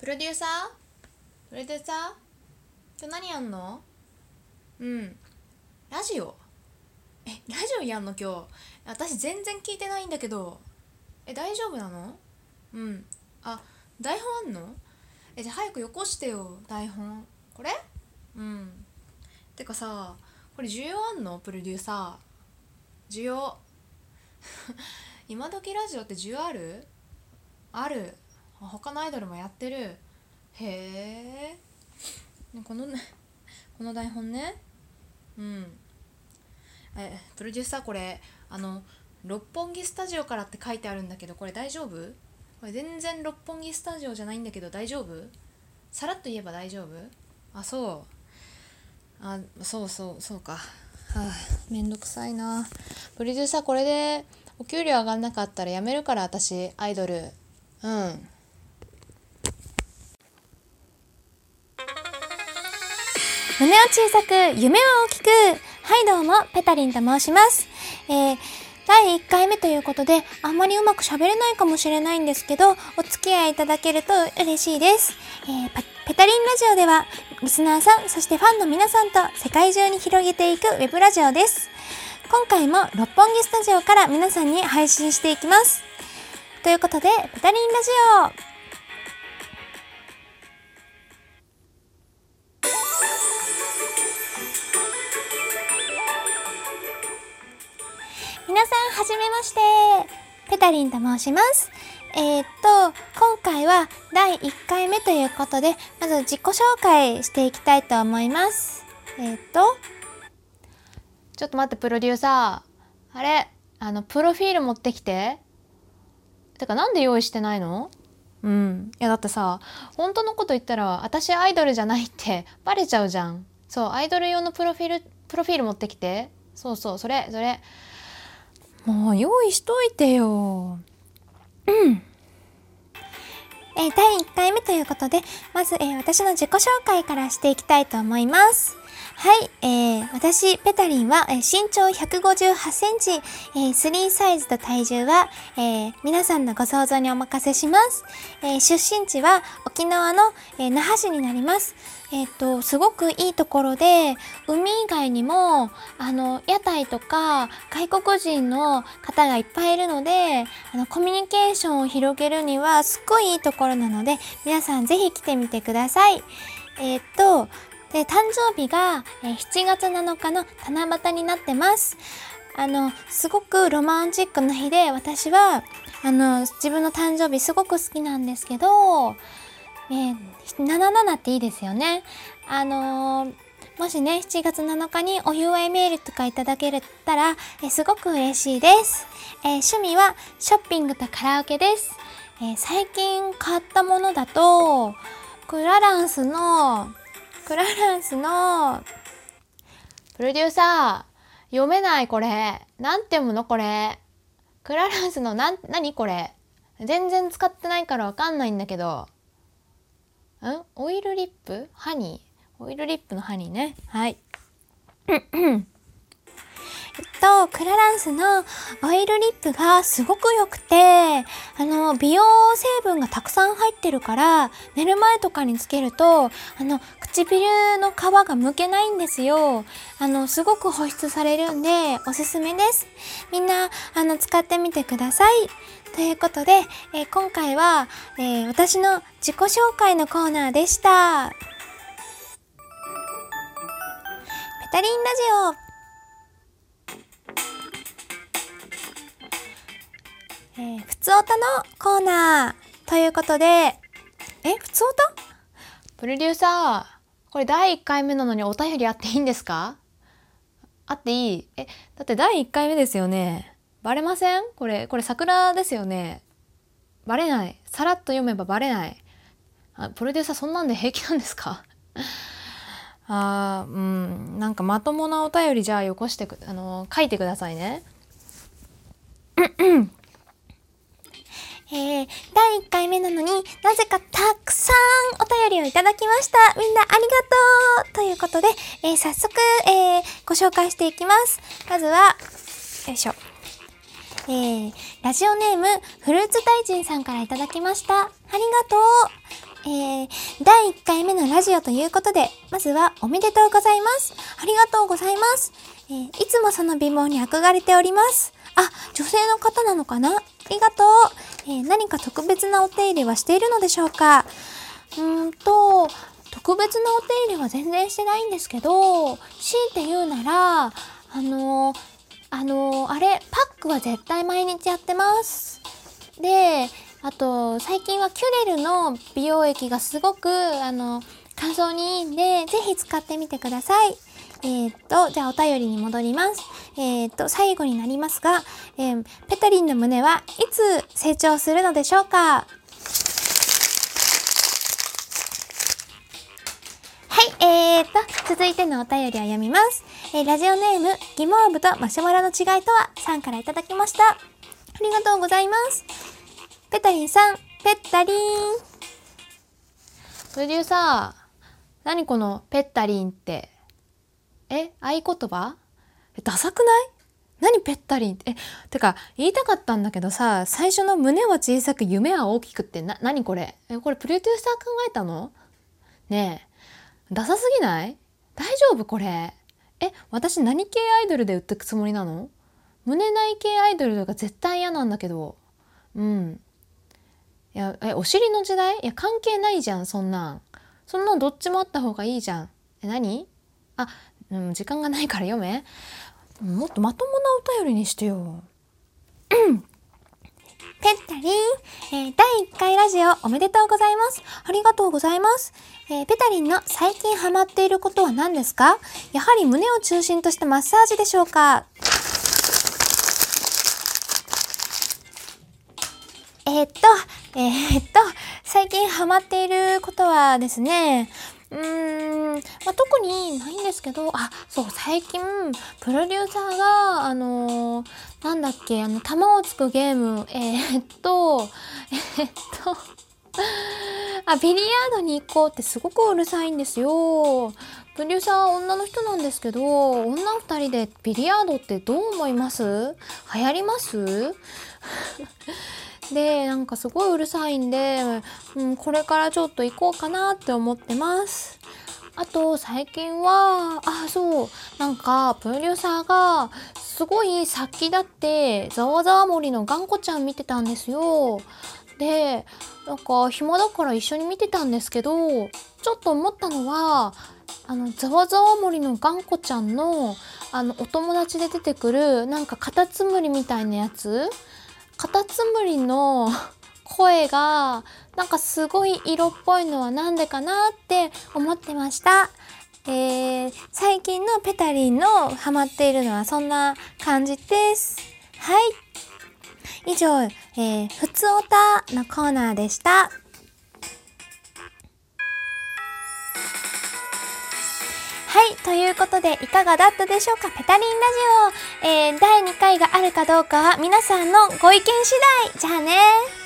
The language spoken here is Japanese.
プロデューサー？プロデューサー？今日何やんの？うん。ラジオ？えラジオやんの今日？私全然聞いてないんだけど。え大丈夫なの？うん。あ台本あんの？えじゃあ早くよこしてよ台本。これ？うん。てかさこれ需要あんの？プロデューサー。需要。今時ラジオって需要ある？ある。他のアイドルもやってる。へえ。このねこの台本ね。うん。えプロデューサーこれあの六本木スタジオからって書いてあるんだけどこれ大丈夫？これ全然六本木スタジオじゃないんだけど大丈夫？さらっと言えば大丈夫？あそう。あそうそうそうか。はあめんどくさいな。プロデューサーこれでお給料上がんなかったらやめるから私アイドル。うん。胸を小さく、夢を大きく。はい、どうも、ペタリンと申します。えー、第1回目ということで、あんまりうまく喋れないかもしれないんですけど、お付き合いいただけると嬉しいです。えー、ペタリンラジオでは、リスナーさん、そしてファンの皆さんと世界中に広げていくウェブラジオです。今回も六本木スタジオから皆さんに配信していきます。ということで、ペタリンラジオ皆さん、はじめまして。ペタリンと申します。えー、っと、今回は第1回目ということで、まず自己紹介していきたいと思います。えー、っと、ちょっと待って、プロデューサー。あれ、あの、プロフィール持ってきて。てか、なんで用意してないの？うん。いや、だってさ、本当のこと言ったら、私アイドルじゃないってバレちゃうじゃん。そう、アイドル用のプロフィール、プロフィール持ってきて。そうそう、それ、それ。もう用意しといてよ。うん。えー、第1回目ということで、まず、えー、私の自己紹介からしていきたいと思います。はい、えー、私、ペタリンは、えー、身長158センチ、えー、3サイズと体重は、えー、皆さんのご想像にお任せします。えー、出身地は沖縄の、えー、那覇市になります。えっ、と、すごくいいところで、海以外にも、あの、屋台とか、外国人の方がいっぱいいるので、あの、コミュニケーションを広げるには、すっごいいいところなので、皆さんぜひ来てみてください。えっ、と、で、誕生日が、え7月7日の七夕になってます。あの、すごくロマンチックな日で、私は、あの、自分の誕生日すごく好きなんですけど、えー、77っていいですよね。あのー、もしね、7月7日にお祝いメールとかいただけたら、え、すごく嬉しいです。え、趣味はショッピングとカラオケです。え、最近買ったものだと、クラランスのクラランスの、プロデューサー、読めないこれ。何て読むのこれ。クラランスのなん、何これ？全然使ってないからわかんないんだけど。ん？オイルリップ？ハニー？オイルリップのハニーね。はい。と、クラランスのオイルリップがすごく良くて、あの、美容成分がたくさん入ってるから、寝る前とかにつけると、あの、唇の皮がむけないんですよ。あの、すごく保湿されるんで、おすすめです。みんな、あの、使ってみてください。ということで、えー、今回は、えー、私の自己紹介のコーナーでした。ペタリンラジオえー、ふつおたのコーナーということで、え、ふつおた？プロデューサー、これ第1回目なのにお便りあっていいんですか？あっていい？え、だって第1回目ですよね。バレません？これ、これ桜ですよね。バレない。さらっと読めばバレない。あプロデューサーそんなんで平気なんですか？あー、うん、なんかまともなお便りじゃあよこしてく、あの書いてくださいね。えー、第1回目なのになぜかたくさんお便りをいただきました。みんなありがとうということで、えー、早速、えー、ご紹介していきます。まずは、よいしょ。えー、ラジオネーム、フルーツ大臣さんからいただきました。ありがとう。えー、第1回目のラジオということで、まずはおめでとうございます。ありがとうございます。えー、いつもその美貌に憧れております。あ、女性の方なのかな？ありがとう。えー、何か特別なお手入れはしているのでしょうか？うーんと、特別なお手入れは全然してないんですけど、強いて言うなら、あのー、あのー、あれ、パックは絶対毎日やってます。で、あと、最近はキュレルの美容液がすごく、あの、乾燥にいいんで、ぜひ使ってみてください。えー、っと、じゃあお便りに戻ります。えー、っと、最後になりますが、えー、ペタリンの胸はいつ成長するのでしょうか？はい、え、っと、続いてのお便りを読みます。え、ラジオネーム、ギモーブとマシュマロの違いとは、さんからいただきました。ありがとうございます。ペタリンさん、ペッタリン。プロデューサー、何このペッタリンって？え合言葉？ダサくない？何ペッタリンって。え、てか、言いたかったんだけどさ、最初の胸は小さく夢は大きくって、な、何これ？え、これプロデューサー考えたの？ねえ、ダサすぎない？大丈夫これ？え、私何系アイドルで売ってくつもりなの？胸ない系アイドルとか絶対嫌なんだけど。うん。いやえお尻の時代？いや関係ないじゃんそんなん。そんなんどっちもあった方がいいじゃん。え何？あ、うん、時間がないから読め。もっとまともなお便りにしてよ。ペッタリン、えー、第1回ラジオおめでとうございます。ありがとうございます。えー、ペタリンの最近ハマっていることは何ですか？やはり胸を中心としたマッサージでしょうか？えー、っと、えー、っと、最近ハマっていることはですね、うーん、まあ、特にないんですけど、あ、そう、最近、プロデューサーが、あのー、なんだっけ、あの、弾をつくゲーム、えー、っと、えー、っと、あ、ビリヤードに行こうってすごくうるさいんですよ。プロデューサーは女の人なんですけど、女二人でビリヤードってどう思います？流行ります？でなんかすごいうるさいんで、うん、これからちょっと行こうかなって思ってます。あと最近はあそうなんかプロデューサーがすごい殺気だってざわざわ森の頑固ちゃん見てたんですよ。でなんか暇だから一緒に見てたんですけどちょっと思ったのはあのざわざわ森の頑固ちゃんのあのお友達で出てくるなんかカタツムリみたいなやつ。カタツムリの声がなんかすごい色っぽいのは何でかなって思ってました。えー、最近のペタリンのハマっているのはそんな感じです。はい。以上、えー、ふつおたのコーナーでした。はい。ということで、いかがだったでしょうか？ペタリンラジオ。えー、第2回があるかどうかは皆さんのご意見次第。じゃあね